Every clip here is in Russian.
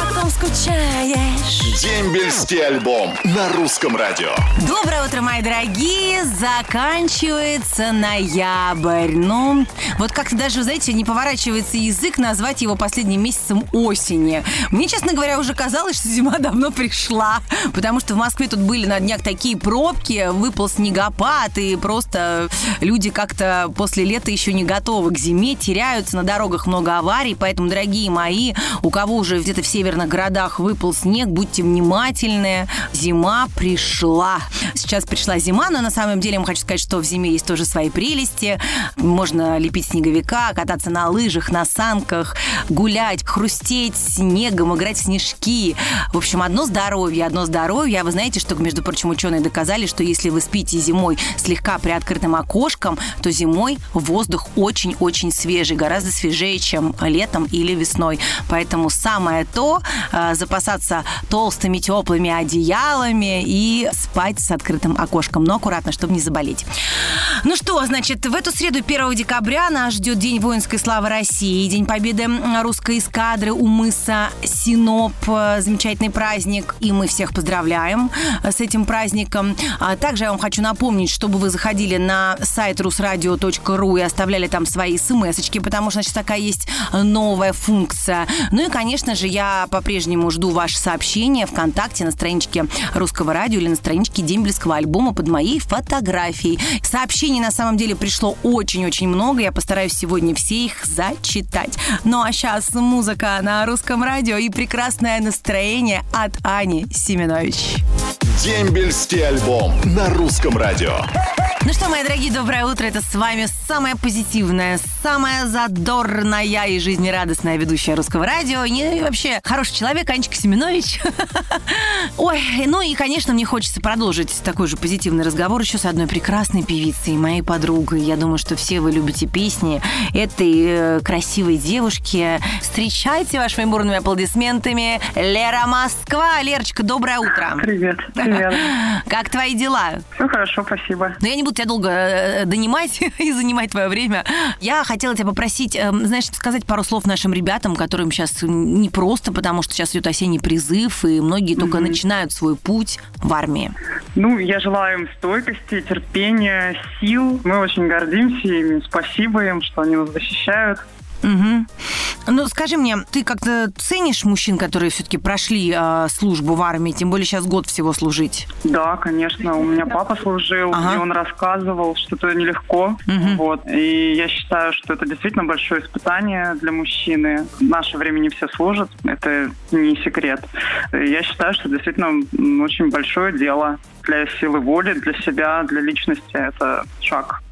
потом скучаешь. Дембельский альбом на русском радио. Доброе утро, мои дорогие! Заканчивается ноябрь. Ну, вот как-то даже, знаете, не поворачивается язык назвать его последним месяцем осени. Мне, честно говоря, уже казалось, что зима давно пришла, потому что в Москве тут были на днях такие пробки, выпал снегопад, и просто люди как-то после лета еще не готовы к зиме, теряются на дорогах много аварий, поэтому, дорогие мои, у кого уже где-то в северных городах выпал снег, будьте внимательны. Зима пришла. Сейчас пришла зима, но на самом деле я вам хочу сказать, что в зиме есть тоже свои прелести. Можно лепить снеговика, кататься на лыжах, на санках, гулять, хрустеть снегом, играть в снежки. В общем, одно здоровье, одно здоровье. А вы знаете, что, между прочим, ученые доказали, что если вы спите зимой слегка при открытым окошком, то зимой воздух очень-очень свежий, гораздо свежее, чем летом или весной. Поэтому самое то э, запасаться толстыми теплыми одеялами и спать с открытым окошком. Но аккуратно, чтобы не заболеть. Ну что, значит, в эту среду 1 декабря нас ждет День воинской славы России, День победы русской эскадры у мыса Синоп. Замечательный праздник, и мы всех поздравляем с этим праздником. А также я вам хочу напомнить, чтобы вы заходили на сайт rusradio.ru и оставляли там свои смс потому что, значит, такая есть новая функция. Ну и, конечно же, я по-прежнему жду ваши сообщения ВКонтакте на страничке Русского радио или на страничке Дембельского альбома под моей фотографией. Сообщений на самом деле пришло очень-очень много. Я постараюсь сегодня все их зачитать. Ну а сейчас музыка на Русском радио и прекрасное настроение от Ани Семенович. Дембельский альбом на русском радио. Ну что, мои дорогие, доброе утро. Это с вами самая позитивная, самая задорная и жизнерадостная ведущая русского радио. И вообще хороший человек, Анечка Семенович. Ой, ну и, конечно, мне хочется продолжить такой же позитивный разговор еще с одной прекрасной певицей, моей подругой. Я думаю, что все вы любите песни этой э, красивой девушки. Встречайте вашими бурными аплодисментами Лера Москва. Лерочка, доброе утро. Привет, привет. Как твои дела? Все хорошо, спасибо. Но я не буду тебя долго э, донимать и занимать твое время. Я хотела тебя попросить, э, знаешь, сказать пару слов нашим ребятам, которым сейчас не просто, потому что сейчас идет осенний призыв, и многие только mm-hmm. начинают свой путь в армии. Ну, я желаю им стойкости, терпения, сил. Мы очень гордимся ими. Спасибо им, что они нас защищают. Угу. Ну, скажи мне, ты как-то ценишь мужчин, которые все-таки прошли э, службу в армии, тем более сейчас год всего служить? Да, конечно. У меня папа служил, ага. и он рассказывал, что это нелегко. Угу. Вот. И я считаю, что это действительно большое испытание для мужчины. В наше время не все служат, это не секрет. Я считаю, что действительно очень большое дело для силы воли, для себя, для личности. Это шаг.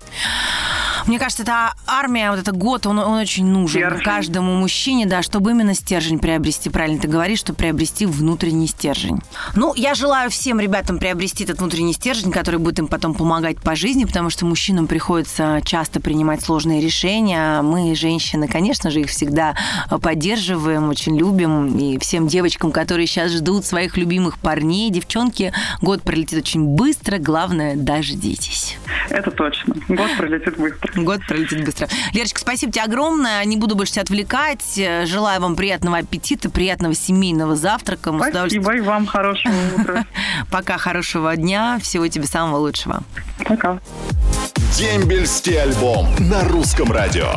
Мне кажется, эта армия, вот этот год, он, он очень нужен стержень. каждому мужчине, да, чтобы именно стержень приобрести. Правильно ты говоришь, чтобы приобрести внутренний стержень. Ну, я желаю всем ребятам приобрести этот внутренний стержень, который будет им потом помогать по жизни, потому что мужчинам приходится часто принимать сложные решения. Мы, женщины, конечно же, их всегда поддерживаем, очень любим. И всем девочкам, которые сейчас ждут своих любимых парней, девчонки, год пролетит очень быстро. Главное, дождитесь. Это точно. Год пролетит быстро. Год пролетит быстро. Лерочка, спасибо тебе огромное. Не буду больше тебя отвлекать. Желаю вам приятного аппетита, приятного семейного завтрака. Мы спасибо, и вам хорошего утра. Пока, хорошего дня. Всего тебе самого лучшего. Пока. Дембельский альбом на русском радио.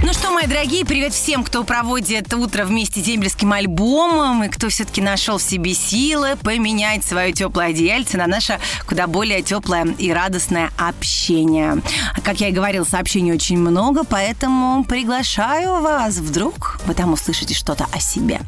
Ну что, мои дорогие, привет всем, кто проводит утро вместе с дембельским альбомом и кто все-таки нашел в себе силы поменять свое теплое одеяльце на наше куда более теплое и радостное общение. Как я и говорил, сообщений очень много, поэтому приглашаю вас. Вдруг вы там услышите что-то о себе.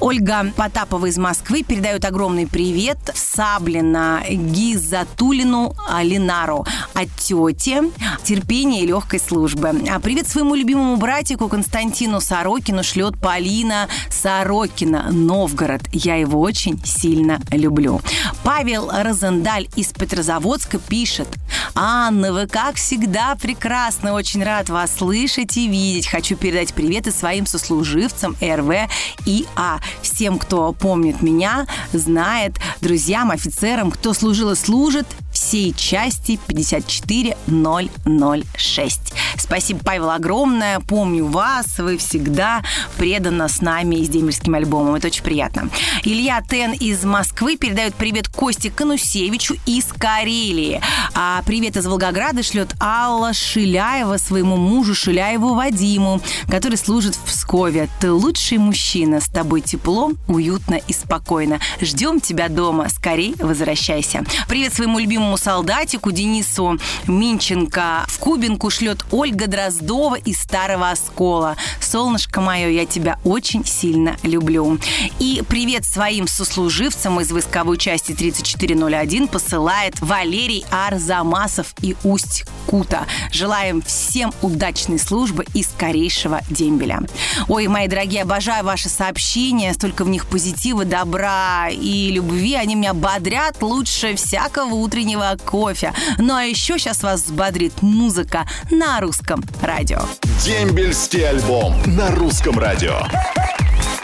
Ольга Потапова из Москвы передает огромный привет Саблина Гизатулину Алинару от тети, терпения и легкой службы. А привет своему любимому братику Константину Сорокину шлет Полина Сорокина, Новгород. Я его очень сильно люблю. Павел Розендаль из Петрозаводска пишет. Анна, вы как всегда прекрасны. Очень рад вас слышать и видеть. Хочу передать привет и своим сослуживцам РВ и А. Всем, кто помнит меня, знает, друзьям, офицерам, кто служил и служит, всей части 54006. Спасибо, Павел, огромное. Помню вас. Вы всегда преданно с нами и с дембельским альбомом. Это очень приятно. Илья Тен из Москвы передает привет Косте Канусевичу из Карелии. А привет из Волгограда шлет Алла Шиляева своему мужу Шиляеву Вадиму, который служит в Пскове. Ты лучший мужчина. С тобой тепло, уютно и спокойно. Ждем тебя дома. Скорей возвращайся. Привет своему любимому солдатику Денису Минченко. В Кубинку шлет Ольга Дроздова из Старого Оскола. Солнышко мое, я тебя очень сильно люблю. И привет своим сослуживцам из войсковой части 3401 посылает Валерий Арзамасов и Усть Кута. Желаем всем удачной службы и скорейшего дембеля. Ой, мои дорогие, обожаю ваши сообщения, столько в них позитива, добра и любви. Они меня бодрят лучше всякого утреннего кофе. Ну а еще сейчас вас взбодрит музыка на русском радио. Дембельский альбом на русском радио.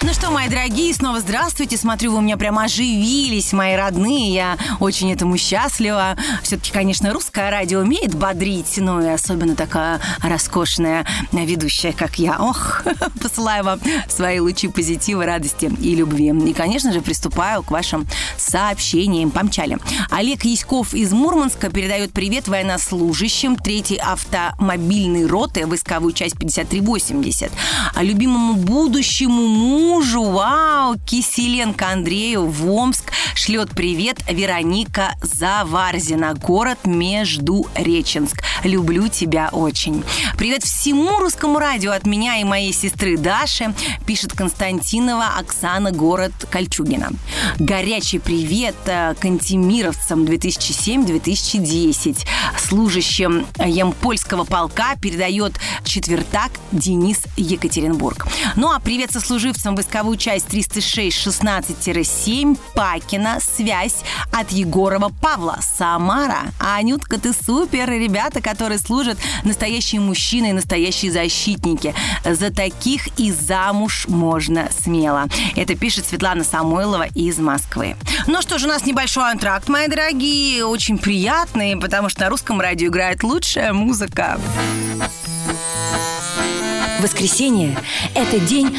Ну что, мои дорогие, снова здравствуйте. Смотрю, вы у меня прямо оживились, мои родные. Я очень этому счастлива. Все-таки, конечно, русское радио умеет бодрить, ну и особенно такая роскошная ведущая, как я. Ох, посылаю вам свои лучи позитива, радости и любви. И, конечно же, приступаю к вашим сообщениям. Помчали. Олег Яськов из Мурманска передает привет военнослужащим 3-й автомобильной роты, войсковую часть 5380. А любимому будущему мужу мужу. Вау! Киселенко Андрею в Омск шлет привет Вероника Заварзина. Город между Реченск. Люблю тебя очень. Привет всему русскому радио от меня и моей сестры Даши, пишет Константинова Оксана, город Кольчугина. Горячий привет э, кантемировцам 2007-2010. Служащим Ямпольского полка передает четвертак Денис Екатеринбург. Ну а привет сослуживцам войсковую часть 306-16-7 Пакина связь от Егорова Павла Самара. Анютка, ты супер! Ребята, которые служат, настоящие мужчины и настоящие защитники. За таких и замуж можно смело. Это пишет Светлана Самойлова из Москвы. Ну что ж, у нас небольшой антракт, мои дорогие. Очень приятный, потому что на русском радио играет лучшая музыка. Воскресенье – это день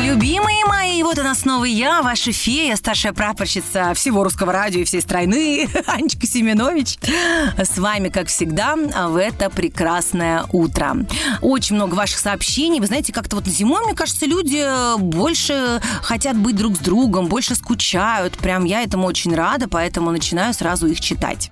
Любимые мои, вот она снова я, ваша фея, старшая прапорщица всего русского радио и всей страны, Анечка Семенович. С вами, как всегда, в это прекрасное утро. Очень много ваших сообщений. Вы знаете, как-то вот зимой, мне кажется, люди больше хотят быть друг с другом, больше скучают. Прям я этому очень рада, поэтому начинаю сразу их читать.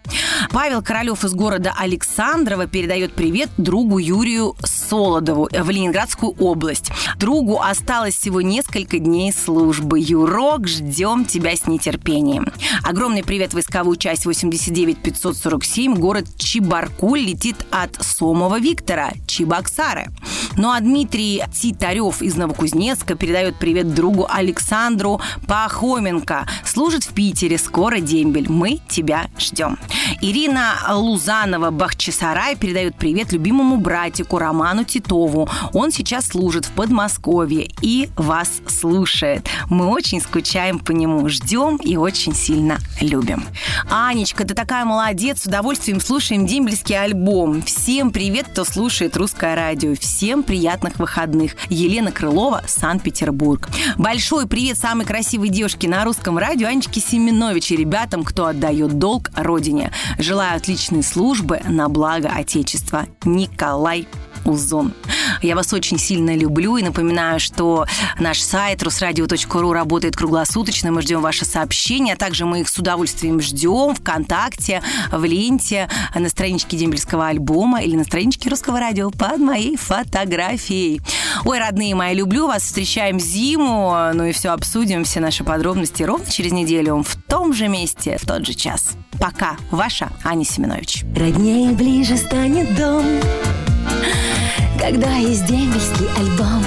Павел Королев из города Александрова передает привет другу Юрию Солодову в Ленинградскую область. Другу осталось всего несколько дней службы. Юрок, ждем тебя с нетерпением. Огромный привет войсковую часть 89 547. Город Чебаркуль летит от Сомова Виктора, Чебоксары. Ну а Дмитрий Титарев из Новокузнецка передает привет другу Александру Пахоменко. Служит в Питере, скоро дембель. Мы тебя ждем. Ирина Лузанова Бахчисарай передает привет любимому братику Роману Титову. Он сейчас служит в Подмосковье и вас слушает. Мы очень скучаем по нему, ждем и очень сильно любим. Анечка, ты такая молодец, с удовольствием слушаем дембельский альбом. Всем привет, кто слушает русское радио. Всем приятных выходных. Елена Крылова, Санкт-Петербург. Большой привет самой красивой девушке на русском радио Анечке Семенович и ребятам, кто отдает долг родине. Желаю отличной службы на благо Отечества. Николай Узон. Я вас очень сильно люблю и напоминаю, что наш сайт русрадио.ру работает круглосуточно. Мы ждем ваши сообщения, а также мы их с удовольствием ждем ВКонтакте, в ленте, на страничке дембельского альбома или на страничке русского радио под моей фотографией. Ой, родные мои, люблю вас. Встречаем зиму, ну и все обсудим, все наши подробности ровно через неделю в том же месте, в тот же час. Пока. Ваша Аня Семенович. Роднее ближе станет дом, когда есть дембельский альбом.